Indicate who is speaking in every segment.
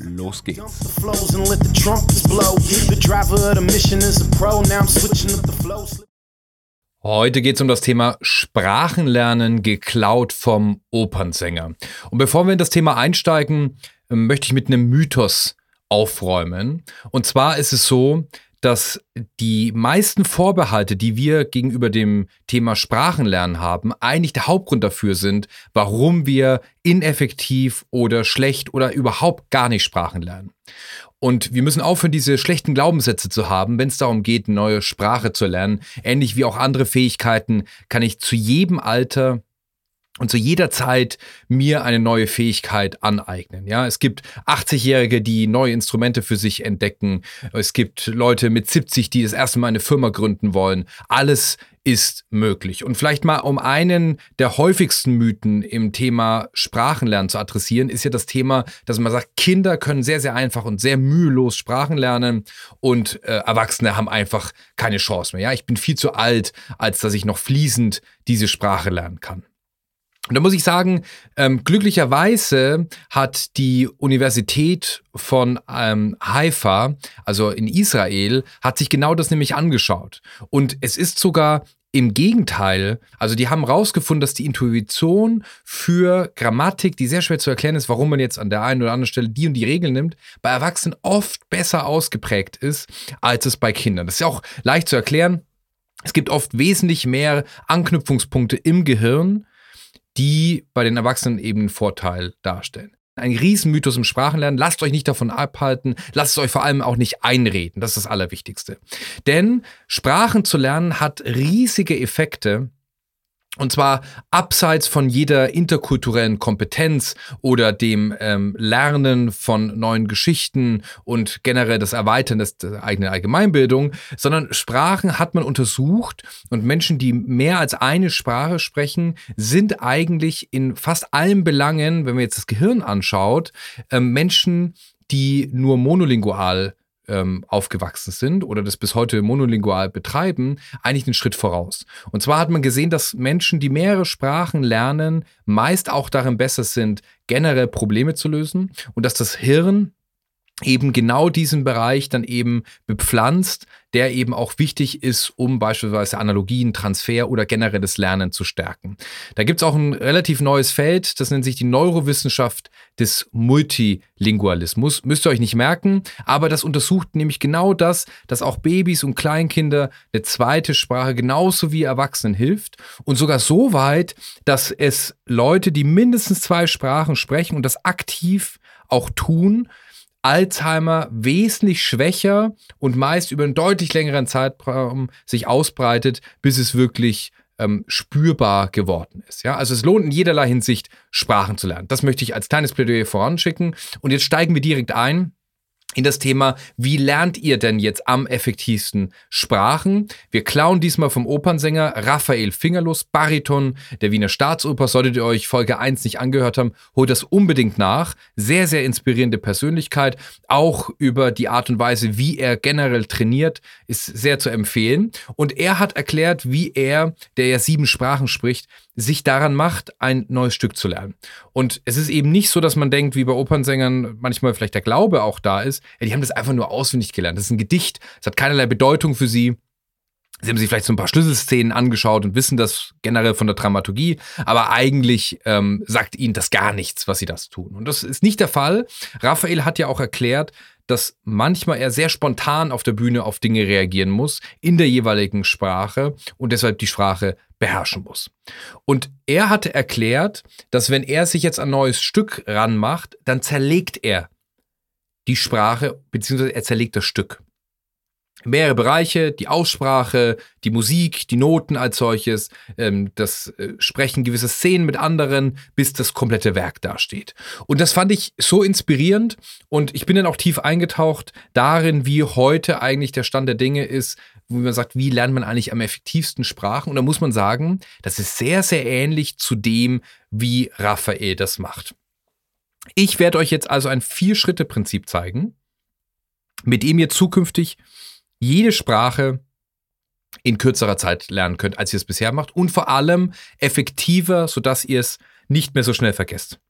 Speaker 1: los geht's. Heute geht es um das Thema Sprachenlernen geklaut vom Opernsänger. Und bevor wir in das Thema einsteigen, möchte ich mit einem Mythos aufräumen. Und zwar ist es so, dass die meisten Vorbehalte, die wir gegenüber dem Thema Sprachenlernen haben, eigentlich der Hauptgrund dafür sind, warum wir ineffektiv oder schlecht oder überhaupt gar nicht Sprachen lernen. Und wir müssen aufhören, diese schlechten Glaubenssätze zu haben, wenn es darum geht, eine neue Sprache zu lernen. Ähnlich wie auch andere Fähigkeiten kann ich zu jedem Alter und zu jeder Zeit mir eine neue Fähigkeit aneignen. Ja, es gibt 80-Jährige, die neue Instrumente für sich entdecken. Es gibt Leute mit 70, die das erste Mal eine Firma gründen wollen. Alles ist möglich. Und vielleicht mal um einen der häufigsten Mythen im Thema Sprachenlernen zu adressieren, ist ja das Thema, dass man sagt, Kinder können sehr, sehr einfach und sehr mühelos Sprachen lernen und äh, Erwachsene haben einfach keine Chance mehr. Ja, ich bin viel zu alt, als dass ich noch fließend diese Sprache lernen kann. Und da muss ich sagen, ähm, glücklicherweise hat die Universität von ähm, Haifa, also in Israel, hat sich genau das nämlich angeschaut. Und es ist sogar im Gegenteil, also die haben herausgefunden, dass die Intuition für Grammatik, die sehr schwer zu erklären ist, warum man jetzt an der einen oder anderen Stelle die und die Regeln nimmt, bei Erwachsenen oft besser ausgeprägt ist, als es bei Kindern. Das ist ja auch leicht zu erklären. Es gibt oft wesentlich mehr Anknüpfungspunkte im Gehirn, die bei den Erwachsenen eben einen Vorteil darstellen. Ein Riesenmythos im Sprachenlernen. Lasst euch nicht davon abhalten. Lasst es euch vor allem auch nicht einreden. Das ist das Allerwichtigste. Denn Sprachen zu lernen hat riesige Effekte und zwar abseits von jeder interkulturellen Kompetenz oder dem ähm, Lernen von neuen Geschichten und generell das Erweitern des, der eigenen Allgemeinbildung, sondern Sprachen hat man untersucht und Menschen, die mehr als eine Sprache sprechen, sind eigentlich in fast allen Belangen, wenn man jetzt das Gehirn anschaut, ähm, Menschen, die nur monolingual ähm, aufgewachsen sind oder das bis heute monolingual betreiben, eigentlich einen Schritt voraus. Und zwar hat man gesehen, dass Menschen, die mehrere Sprachen lernen, meist auch darin besser sind, generell Probleme zu lösen und dass das Hirn eben genau diesen Bereich dann eben bepflanzt, der eben auch wichtig ist, um beispielsweise Analogien, Transfer oder generelles Lernen zu stärken. Da gibt es auch ein relativ neues Feld, das nennt sich die Neurowissenschaft des Multilingualismus. Müsst ihr euch nicht merken, aber das untersucht nämlich genau das, dass auch Babys und Kleinkinder eine zweite Sprache genauso wie Erwachsenen hilft und sogar so weit, dass es Leute, die mindestens zwei Sprachen sprechen und das aktiv auch tun, Alzheimer wesentlich schwächer und meist über einen deutlich längeren Zeitraum sich ausbreitet, bis es wirklich ähm, spürbar geworden ist. Ja? Also es lohnt in jederlei Hinsicht, Sprachen zu lernen. Das möchte ich als kleines Plädoyer voranschicken. Und jetzt steigen wir direkt ein in das Thema, wie lernt ihr denn jetzt am effektivsten Sprachen? Wir klauen diesmal vom Opernsänger Raphael Fingerlos, Bariton der Wiener Staatsoper. Solltet ihr euch Folge 1 nicht angehört haben, holt das unbedingt nach. Sehr, sehr inspirierende Persönlichkeit. Auch über die Art und Weise, wie er generell trainiert, ist sehr zu empfehlen. Und er hat erklärt, wie er, der ja sieben Sprachen spricht, sich daran macht, ein neues Stück zu lernen. Und es ist eben nicht so, dass man denkt, wie bei Opernsängern manchmal vielleicht der Glaube auch da ist. Ja, die haben das einfach nur auswendig gelernt. Das ist ein Gedicht. Es hat keinerlei Bedeutung für sie. Sie haben sich vielleicht so ein paar Schlüsselszenen angeschaut und wissen das generell von der Dramaturgie, aber eigentlich ähm, sagt ihnen das gar nichts, was sie das tun. Und das ist nicht der Fall. Raphael hat ja auch erklärt, dass manchmal er sehr spontan auf der Bühne auf Dinge reagieren muss, in der jeweiligen Sprache und deshalb die Sprache beherrschen muss. Und er hatte erklärt, dass wenn er sich jetzt ein neues Stück ranmacht, dann zerlegt er die Sprache, beziehungsweise er zerlegt das Stück. mehrere Bereiche, die Aussprache, die Musik, die Noten als solches, ähm, das äh, Sprechen gewisser Szenen mit anderen, bis das komplette Werk dasteht. Und das fand ich so inspirierend und ich bin dann auch tief eingetaucht darin, wie heute eigentlich der Stand der Dinge ist, wo man sagt, wie lernt man eigentlich am effektivsten Sprachen? Und da muss man sagen, das ist sehr, sehr ähnlich zu dem, wie Raphael das macht. Ich werde euch jetzt also ein Vier-Schritte-Prinzip zeigen, mit dem ihr zukünftig jede Sprache in kürzerer Zeit lernen könnt, als ihr es bisher macht und vor allem effektiver, sodass ihr es nicht mehr so schnell vergesst.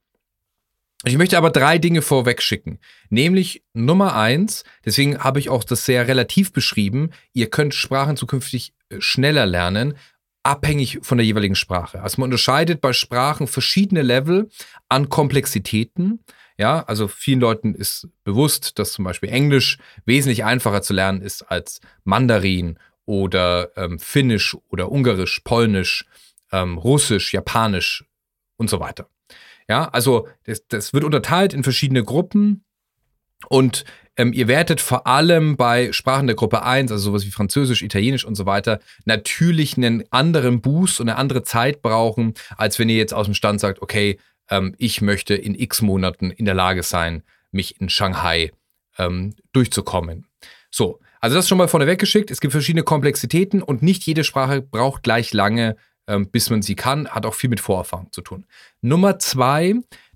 Speaker 1: Ich möchte aber drei Dinge vorweg schicken. Nämlich Nummer eins, deswegen habe ich auch das sehr relativ beschrieben, ihr könnt Sprachen zukünftig äh, schneller lernen, abhängig von der jeweiligen Sprache. Also man unterscheidet bei Sprachen verschiedene Level an Komplexitäten. Ja, also vielen Leuten ist bewusst, dass zum Beispiel Englisch wesentlich einfacher zu lernen ist als Mandarin oder ähm, Finnisch oder Ungarisch, Polnisch, ähm, Russisch, Japanisch und so weiter. Ja, also das, das wird unterteilt in verschiedene Gruppen und ähm, ihr werdet vor allem bei Sprachen der Gruppe 1, also sowas wie Französisch, Italienisch und so weiter, natürlich einen anderen Boost und eine andere Zeit brauchen, als wenn ihr jetzt aus dem Stand sagt, okay, ähm, ich möchte in x Monaten in der Lage sein, mich in Shanghai ähm, durchzukommen. So, also das schon mal vorneweg geschickt. Es gibt verschiedene Komplexitäten und nicht jede Sprache braucht gleich lange, ähm, bis man sie kann. Hat auch viel mit Vorerfahrung zu tun. Nummer zwei,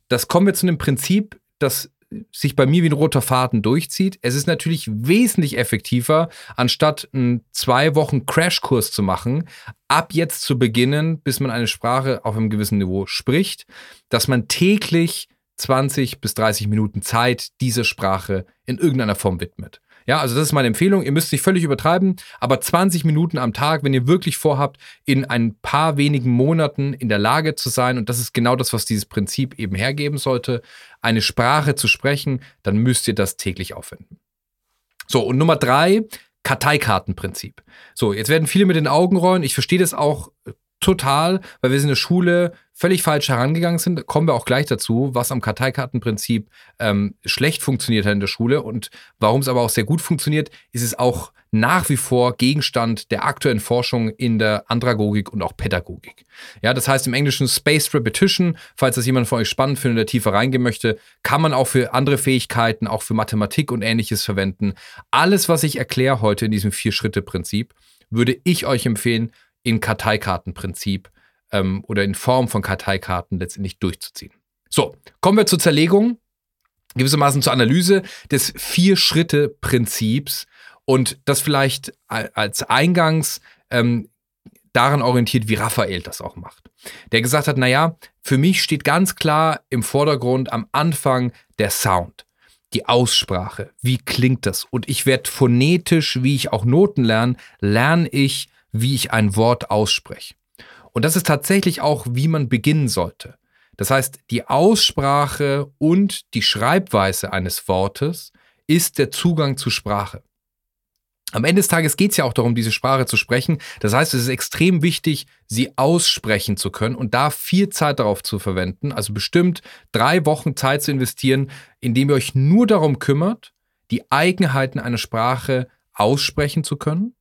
Speaker 1: das kommen wir zu einem Prinzip, das sich bei mir wie ein roter Faden durchzieht. Es ist natürlich wesentlich effektiver, anstatt einen zwei Wochen Crashkurs zu machen, ab jetzt zu beginnen, bis man eine Sprache auf einem gewissen Niveau spricht, dass man täglich 20 bis 30 Minuten Zeit dieser Sprache in irgendeiner Form widmet. Ja, also das ist meine Empfehlung. Ihr müsst nicht völlig übertreiben, aber 20 Minuten am Tag, wenn ihr wirklich vorhabt, in ein paar wenigen Monaten in der Lage zu sein, und das ist genau das, was dieses Prinzip eben hergeben sollte, eine Sprache zu sprechen, dann müsst ihr das täglich aufwenden. So, und Nummer drei, Karteikartenprinzip. So, jetzt werden viele mit den Augen rollen. Ich verstehe das auch total, weil wir in der Schule völlig falsch herangegangen sind. Kommen wir auch gleich dazu, was am Karteikartenprinzip ähm, schlecht funktioniert hat in der Schule und warum es aber auch sehr gut funktioniert, ist es auch nach wie vor Gegenstand der aktuellen Forschung in der Andragogik und auch Pädagogik. Ja, das heißt im Englischen Spaced Repetition, falls das jemand von euch spannend findet oder tiefer reingehen möchte, kann man auch für andere Fähigkeiten, auch für Mathematik und ähnliches verwenden. Alles, was ich erkläre heute in diesem Vier-Schritte-Prinzip, würde ich euch empfehlen, in Karteikartenprinzip ähm, oder in Form von Karteikarten letztendlich durchzuziehen. So, kommen wir zur Zerlegung, gewissermaßen zur Analyse des Vier-Schritte-Prinzips und das vielleicht als Eingangs ähm, daran orientiert, wie Raphael das auch macht. Der gesagt hat, naja, für mich steht ganz klar im Vordergrund am Anfang der Sound, die Aussprache, wie klingt das? Und ich werde phonetisch, wie ich auch Noten lerne, lerne ich wie ich ein Wort ausspreche. Und das ist tatsächlich auch, wie man beginnen sollte. Das heißt, die Aussprache und die Schreibweise eines Wortes ist der Zugang zur Sprache. Am Ende des Tages geht es ja auch darum, diese Sprache zu sprechen. Das heißt, es ist extrem wichtig, sie aussprechen zu können und da viel Zeit darauf zu verwenden. Also bestimmt drei Wochen Zeit zu investieren, indem ihr euch nur darum kümmert, die Eigenheiten einer Sprache aussprechen zu können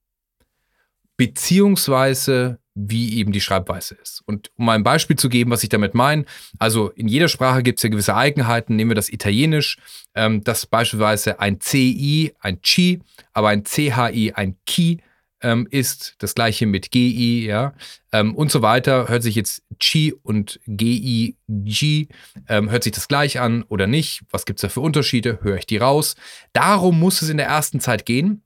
Speaker 1: beziehungsweise wie eben die Schreibweise ist. Und um mal ein Beispiel zu geben, was ich damit meine, also in jeder Sprache gibt es ja gewisse Eigenheiten. Nehmen wir das Italienisch, ähm, das beispielsweise ein CI, ein Chi, aber ein CHI, ein Ki ähm, ist. Das gleiche mit GI, ja, ähm, und so weiter. Hört sich jetzt Chi und GI, G, ähm, hört sich das gleich an oder nicht? Was gibt es da für Unterschiede? Höre ich die raus? Darum muss es in der ersten Zeit gehen.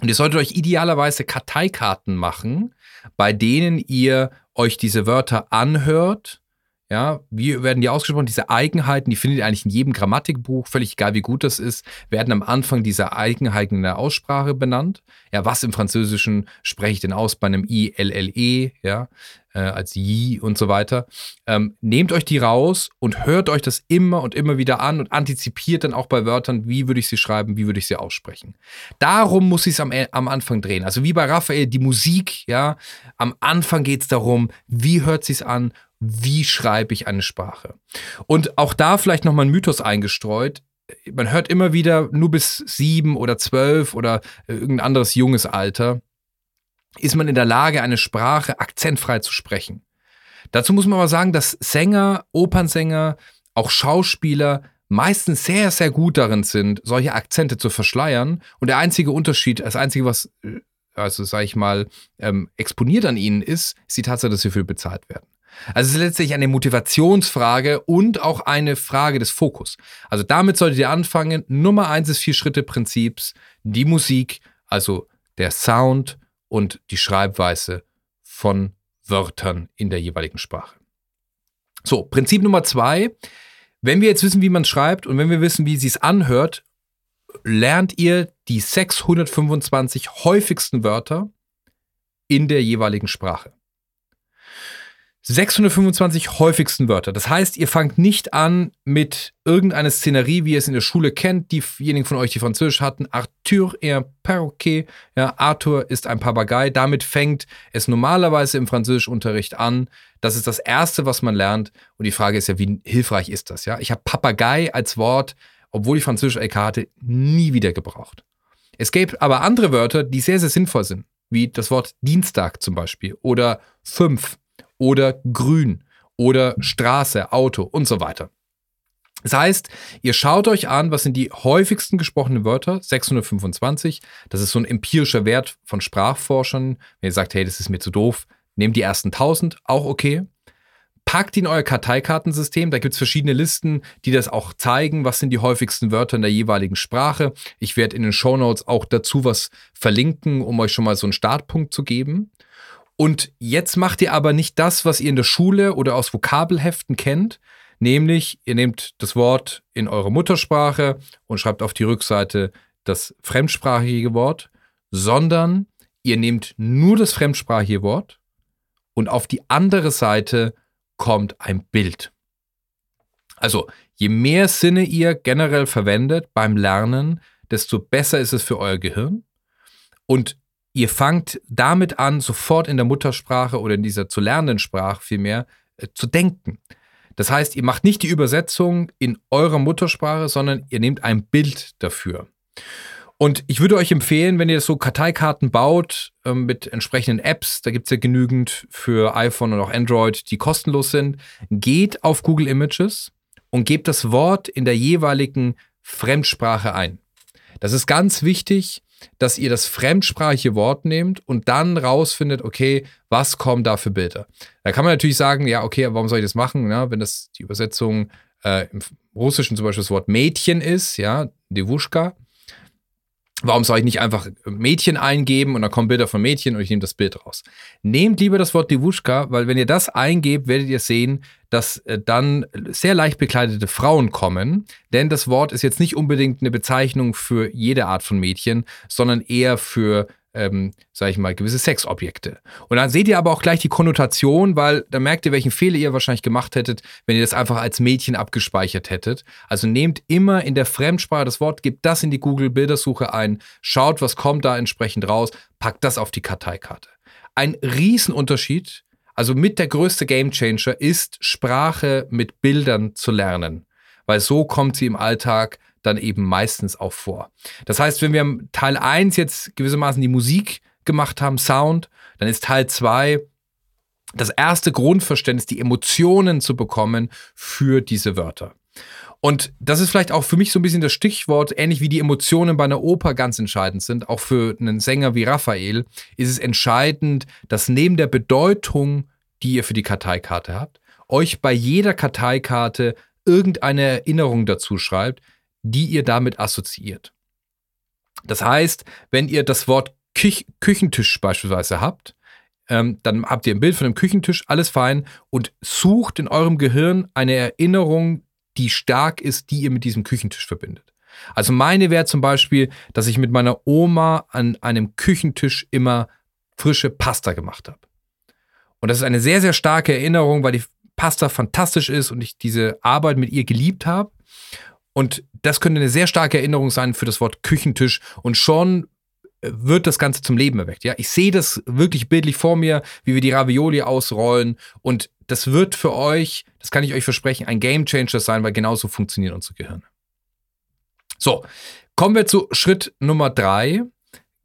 Speaker 1: Und ihr solltet euch idealerweise Karteikarten machen, bei denen ihr euch diese Wörter anhört. Ja, wie werden die ausgesprochen? Diese Eigenheiten, die findet ihr eigentlich in jedem Grammatikbuch, völlig egal wie gut das ist, werden am Anfang dieser Eigenheiten in der Aussprache benannt. Ja, was im Französischen spreche ich denn aus bei einem I, L, L, E, ja? Äh, als Yi und so weiter. Ähm, nehmt euch die raus und hört euch das immer und immer wieder an und antizipiert dann auch bei Wörtern, wie würde ich sie schreiben, wie würde ich sie aussprechen. Darum muss ich es am, äh, am Anfang drehen. Also wie bei Raphael, die Musik, ja, am Anfang geht es darum, wie hört sich an, wie schreibe ich eine Sprache. Und auch da vielleicht nochmal ein Mythos eingestreut. man hört immer wieder nur bis sieben oder zwölf oder irgendein anderes junges Alter, ist man in der Lage, eine Sprache akzentfrei zu sprechen. Dazu muss man aber sagen, dass Sänger, Opernsänger, auch Schauspieler meistens sehr, sehr gut darin sind, solche Akzente zu verschleiern. Und der einzige Unterschied, das einzige, was, äh, also sag ich mal, ähm, exponiert an ihnen ist, ist die Tatsache, dass sie für bezahlt werden. Also es ist letztlich eine Motivationsfrage und auch eine Frage des Fokus. Also damit solltet ihr anfangen. Nummer eins ist Vier-Schritte-Prinzips, die Musik, also der Sound und die Schreibweise von Wörtern in der jeweiligen Sprache. So, Prinzip Nummer zwei. Wenn wir jetzt wissen, wie man schreibt und wenn wir wissen, wie sie es anhört, lernt ihr die 625 häufigsten Wörter in der jeweiligen Sprache. 625 häufigsten Wörter. Das heißt, ihr fangt nicht an mit irgendeiner Szenerie, wie ihr es in der Schule kennt. Diejenigen von euch, die Französisch hatten, Arthur est un perroquet. Ja, Arthur ist ein Papagei. Damit fängt es normalerweise im Französischunterricht an. Das ist das Erste, was man lernt. Und die Frage ist ja, wie hilfreich ist das? Ja, ich habe Papagei als Wort, obwohl ich Französisch LK hatte, nie wieder gebraucht. Es gäbe aber andere Wörter, die sehr, sehr sinnvoll sind, wie das Wort Dienstag zum Beispiel oder fünf oder grün oder Straße, Auto und so weiter. Das heißt, ihr schaut euch an, was sind die häufigsten gesprochenen Wörter, 625. Das ist so ein empirischer Wert von Sprachforschern. Wenn ihr sagt, hey, das ist mir zu doof, nehmt die ersten 1000, auch okay. Packt in euer Karteikartensystem. Da gibt es verschiedene Listen, die das auch zeigen, was sind die häufigsten Wörter in der jeweiligen Sprache. Ich werde in den Show Notes auch dazu was verlinken, um euch schon mal so einen Startpunkt zu geben. Und jetzt macht ihr aber nicht das, was ihr in der Schule oder aus Vokabelheften kennt, nämlich ihr nehmt das Wort in eure Muttersprache und schreibt auf die Rückseite das fremdsprachige Wort, sondern ihr nehmt nur das fremdsprachige Wort und auf die andere Seite kommt ein Bild. Also je mehr Sinne ihr generell verwendet beim Lernen, desto besser ist es für euer Gehirn. Und ihr fangt damit an, sofort in der Muttersprache oder in dieser zu lernenden Sprache vielmehr äh, zu denken. Das heißt, ihr macht nicht die Übersetzung in eurer Muttersprache, sondern ihr nehmt ein Bild dafür. Und ich würde euch empfehlen, wenn ihr so Karteikarten baut äh, mit entsprechenden Apps, da gibt es ja genügend für iPhone und auch Android, die kostenlos sind, geht auf Google Images und gebt das Wort in der jeweiligen Fremdsprache ein. Das ist ganz wichtig, dass ihr das fremdsprachige Wort nehmt und dann rausfindet, okay, was kommen da für Bilder. Da kann man natürlich sagen, ja, okay, warum soll ich das machen, ja, wenn das die Übersetzung äh, im Russischen zum Beispiel das Wort Mädchen ist, ja, Devushka, Warum soll ich nicht einfach Mädchen eingeben und dann kommen Bilder von Mädchen und ich nehme das Bild raus? Nehmt lieber das Wort Divushka, weil wenn ihr das eingebt, werdet ihr sehen, dass äh, dann sehr leicht bekleidete Frauen kommen. Denn das Wort ist jetzt nicht unbedingt eine Bezeichnung für jede Art von Mädchen, sondern eher für ähm, sage ich mal, gewisse Sexobjekte. Und dann seht ihr aber auch gleich die Konnotation, weil da merkt ihr, welchen Fehler ihr wahrscheinlich gemacht hättet, wenn ihr das einfach als Mädchen abgespeichert hättet. Also nehmt immer in der Fremdsprache das Wort, gebt das in die Google-Bildersuche ein, schaut, was kommt da entsprechend raus, packt das auf die Karteikarte. Ein Riesenunterschied, also mit der größte Gamechanger ist, Sprache mit Bildern zu lernen. Weil so kommt sie im Alltag dann eben meistens auch vor. Das heißt, wenn wir Teil 1 jetzt gewissermaßen die Musik gemacht haben, Sound, dann ist Teil 2 das erste Grundverständnis, die Emotionen zu bekommen für diese Wörter. Und das ist vielleicht auch für mich so ein bisschen das Stichwort, ähnlich wie die Emotionen bei einer Oper ganz entscheidend sind, auch für einen Sänger wie Raphael, ist es entscheidend, dass neben der Bedeutung, die ihr für die Karteikarte habt, euch bei jeder Karteikarte irgendeine Erinnerung dazu schreibt, die ihr damit assoziiert. Das heißt, wenn ihr das Wort Küch Küchentisch beispielsweise habt, ähm, dann habt ihr ein Bild von einem Küchentisch, alles fein, und sucht in eurem Gehirn eine Erinnerung, die stark ist, die ihr mit diesem Küchentisch verbindet. Also meine wäre zum Beispiel, dass ich mit meiner Oma an einem Küchentisch immer frische Pasta gemacht habe. Und das ist eine sehr, sehr starke Erinnerung, weil die Pasta fantastisch ist und ich diese Arbeit mit ihr geliebt habe. Und das könnte eine sehr starke Erinnerung sein für das Wort Küchentisch und schon äh, wird das Ganze zum Leben erweckt. Ja, ich sehe das wirklich bildlich vor mir, wie wir die Ravioli ausrollen und das wird für euch, das kann ich euch versprechen, ein Gamechanger sein, weil genauso funktionieren unsere Gehirne. So, kommen wir zu Schritt Nummer drei.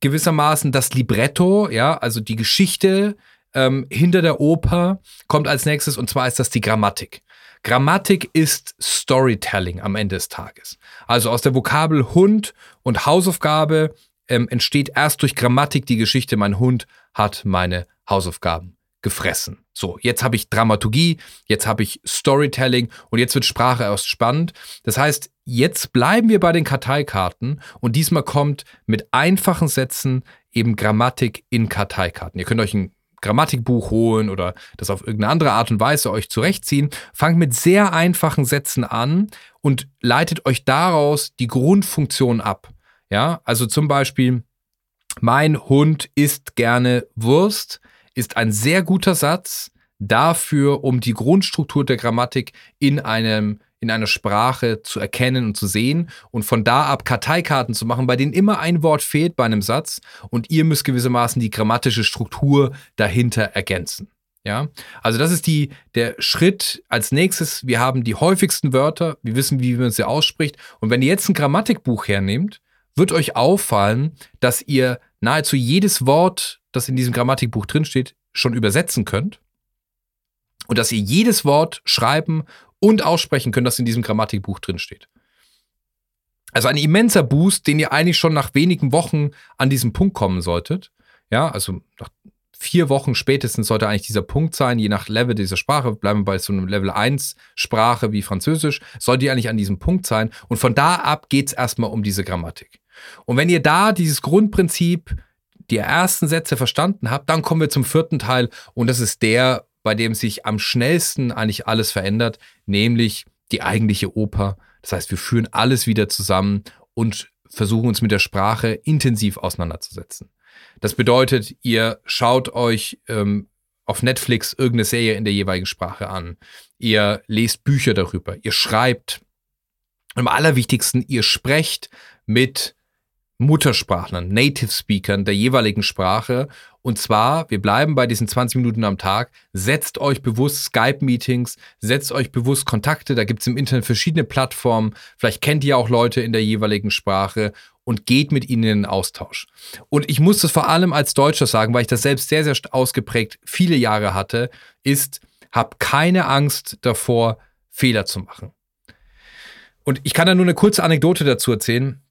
Speaker 1: Gewissermaßen das Libretto, ja, also die Geschichte ähm, hinter der Oper kommt als nächstes und zwar ist das die Grammatik. Grammatik ist Storytelling am Ende des Tages. Also aus der Vokabel Hund und Hausaufgabe ähm, entsteht erst durch Grammatik die Geschichte, mein Hund hat meine Hausaufgaben gefressen. So, jetzt habe ich Dramaturgie, jetzt habe ich Storytelling und jetzt wird Sprache erst spannend. Das heißt, jetzt bleiben wir bei den Karteikarten und diesmal kommt mit einfachen Sätzen eben Grammatik in Karteikarten. Ihr könnt euch ein Grammatikbuch holen oder das auf irgendeine andere Art und Weise euch zurechtziehen. Fangt mit sehr einfachen Sätzen an und leitet euch daraus die Grundfunktion ab. Ja, also zum Beispiel, mein Hund isst gerne Wurst ist ein sehr guter Satz dafür, um die Grundstruktur der Grammatik in einem in einer Sprache zu erkennen und zu sehen und von da ab Karteikarten zu machen, bei denen immer ein Wort fehlt bei einem Satz und ihr müsst gewissermaßen die grammatische Struktur dahinter ergänzen. Ja, also das ist die, der Schritt als nächstes. Wir haben die häufigsten Wörter, wir wissen, wie man sie ausspricht. Und wenn ihr jetzt ein Grammatikbuch hernehmt, wird euch auffallen, dass ihr nahezu jedes Wort, das in diesem Grammatikbuch drinsteht, schon übersetzen könnt. Und dass ihr jedes Wort schreiben und aussprechen könnt, das in diesem Grammatikbuch drinsteht. Also ein immenser Boost, den ihr eigentlich schon nach wenigen Wochen an diesem Punkt kommen solltet. Ja, also nach vier Wochen spätestens sollte eigentlich dieser Punkt sein, je nach Level dieser Sprache, bleiben wir bei so einem Level 1 Sprache wie Französisch, sollte ihr eigentlich an diesem Punkt sein. Und von da ab geht es erstmal um diese Grammatik. Und wenn ihr da dieses Grundprinzip, die ersten Sätze verstanden habt, dann kommen wir zum vierten Teil und das ist der, bei dem sich am schnellsten eigentlich alles verändert, nämlich die eigentliche Oper. Das heißt, wir führen alles wieder zusammen und versuchen uns mit der Sprache intensiv auseinanderzusetzen. Das bedeutet, ihr schaut euch ähm, auf Netflix irgendeine Serie in der jeweiligen Sprache an. Ihr lest Bücher darüber. Ihr schreibt. Am allerwichtigsten, ihr sprecht mit Muttersprachlern, Native Speakern der jeweiligen Sprache. Und zwar, wir bleiben bei diesen 20 Minuten am Tag, setzt euch bewusst Skype-Meetings, setzt euch bewusst Kontakte, da gibt es im Internet verschiedene Plattformen, vielleicht kennt ihr auch Leute in der jeweiligen Sprache und geht mit ihnen in den Austausch. Und ich muss das vor allem als Deutscher sagen, weil ich das selbst sehr, sehr ausgeprägt viele Jahre hatte, ist, hab keine Angst davor, Fehler zu machen. Und ich kann da nur eine kurze Anekdote dazu erzählen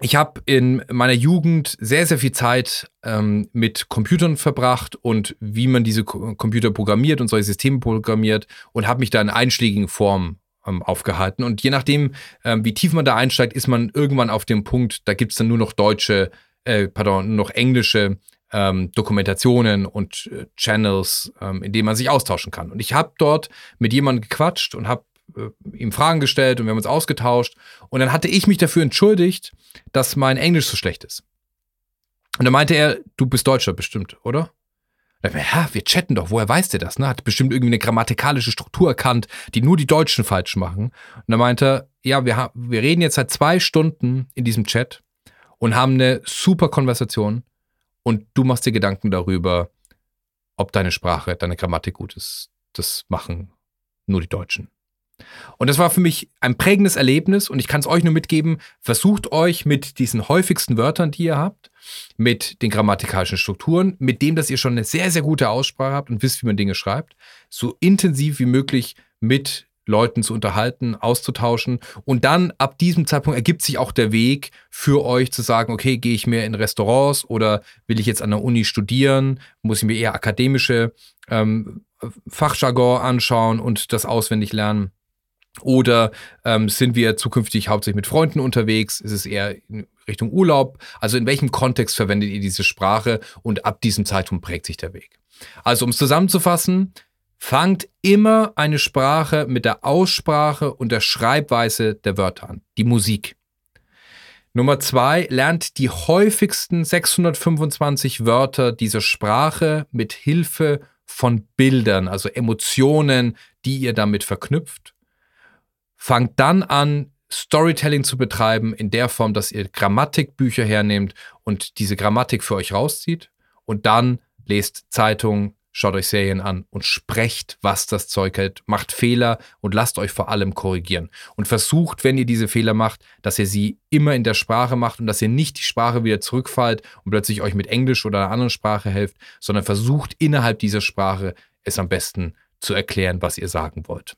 Speaker 1: ich habe in meiner Jugend sehr, sehr viel Zeit ähm, mit Computern verbracht und wie man diese Computer programmiert und solche Systeme programmiert und habe mich da in einschlägigen Formen ähm, aufgehalten. Und je nachdem, ähm, wie tief man da einsteigt, ist man irgendwann auf dem Punkt, da gibt es dann nur noch deutsche, äh, pardon, nur noch englische ähm, Dokumentationen und äh, Channels, ähm, in denen man sich austauschen kann. Und ich habe dort mit jemandem gequatscht und habe äh, ihm Fragen gestellt und wir haben uns ausgetauscht. Und dann hatte ich mich dafür entschuldigt, dass mein Englisch so schlecht ist. Und dann meinte er, du bist Deutscher bestimmt, oder? Und dann, ja, wir chatten doch, woher weißt du das? Ne? Hat bestimmt irgendwie eine grammatikalische Struktur erkannt, die nur die Deutschen falsch machen. Und dann meinte er, ja, wir, wir reden jetzt seit zwei Stunden in diesem Chat und haben eine super Konversation und du machst dir Gedanken darüber, ob deine Sprache, deine Grammatik gut ist. Das machen nur die Deutschen. Und das war für mich ein prägendes Erlebnis und ich kann es euch nur mitgeben, versucht euch mit diesen häufigsten Wörtern, die ihr habt, mit den grammatikalischen Strukturen, mit dem, dass ihr schon eine sehr, sehr gute Aussprache habt und wisst, wie man Dinge schreibt, so intensiv wie möglich mit Leuten zu unterhalten, auszutauschen. Und dann ab diesem Zeitpunkt ergibt sich auch der Weg für euch zu sagen, okay, gehe ich mehr in Restaurants oder will ich jetzt an der Uni studieren? Muss ich mir eher akademische ähm, Fachjargon anschauen und das auswendig lernen? Oder ähm, sind wir zukünftig hauptsächlich mit Freunden unterwegs? Ist es eher in Richtung Urlaub? Also in welchem Kontext verwendet ihr diese Sprache? Und ab diesem Zeitpunkt prägt sich der Weg. Also um es zusammenzufassen, fangt immer eine Sprache mit der Aussprache und der Schreibweise der Wörter an. Die Musik. Nummer zwei, lernt die häufigsten 625 Wörter dieser Sprache mit Hilfe von Bildern, also Emotionen, die ihr damit verknüpft. Fangt dann an, Storytelling zu betreiben in der Form, dass ihr Grammatikbücher hernehmt und diese Grammatik für euch rauszieht und dann lest Zeitungen, schaut euch Serien an und sprecht, was das Zeug hält. Macht Fehler und lasst euch vor allem korrigieren. Und versucht, wenn ihr diese Fehler macht, dass ihr sie immer in der Sprache macht und dass ihr nicht die Sprache wieder zurückfallt und plötzlich euch mit Englisch oder einer anderen Sprache helft, sondern versucht innerhalb dieser Sprache es am besten zu erklären, was ihr sagen wollt.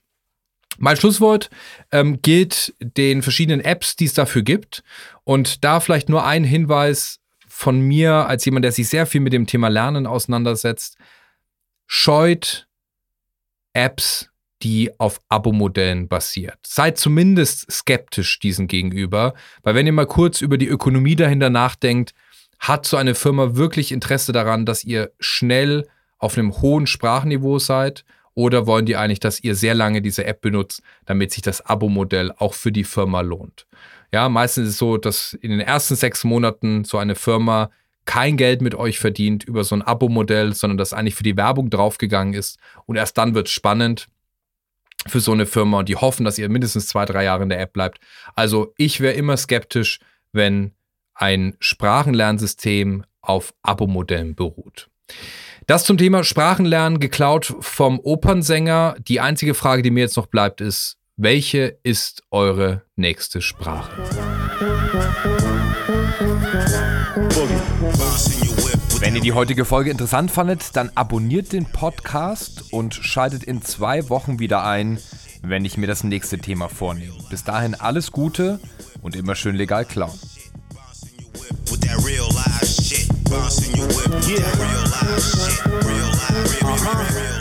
Speaker 1: Mein Schlusswort ähm, gilt den verschiedenen Apps, die es dafür gibt. Und da vielleicht nur ein Hinweis von mir als jemand, der sich sehr viel mit dem Thema Lernen auseinandersetzt. Scheut Apps, die auf Abo-Modellen basiert. Seid zumindest skeptisch diesen gegenüber, weil wenn ihr mal kurz über die Ökonomie dahinter nachdenkt, hat so eine Firma wirklich Interesse daran, dass ihr schnell auf einem hohen Sprachniveau seid oder wollen die eigentlich, dass ihr sehr lange diese App benutzt, damit sich das Abo-Modell auch für die Firma lohnt? Ja, meistens ist es so, dass in den ersten sechs Monaten so eine Firma kein Geld mit euch verdient über so ein Abo-Modell, sondern dass eigentlich für die Werbung draufgegangen ist. Und erst dann wird es spannend für so eine Firma und die hoffen, dass ihr mindestens zwei, drei Jahre in der App bleibt. Also ich wäre immer skeptisch, wenn ein Sprachenlernsystem auf Abo-Modellen beruht. Das zum Thema Sprachenlernen geklaut vom Opernsänger. Die einzige Frage, die mir jetzt noch bleibt, ist, welche ist eure nächste Sprache? Wenn ihr die heutige Folge interessant fandet, dann abonniert den Podcast und schaltet in zwei Wochen wieder ein, wenn ich mir das nächste Thema vornehme. Bis dahin alles Gute und immer schön legal klauen.
Speaker 2: bouncing your whip. Yeah. Real life shit. Real life. Real, uh-huh. real, real, real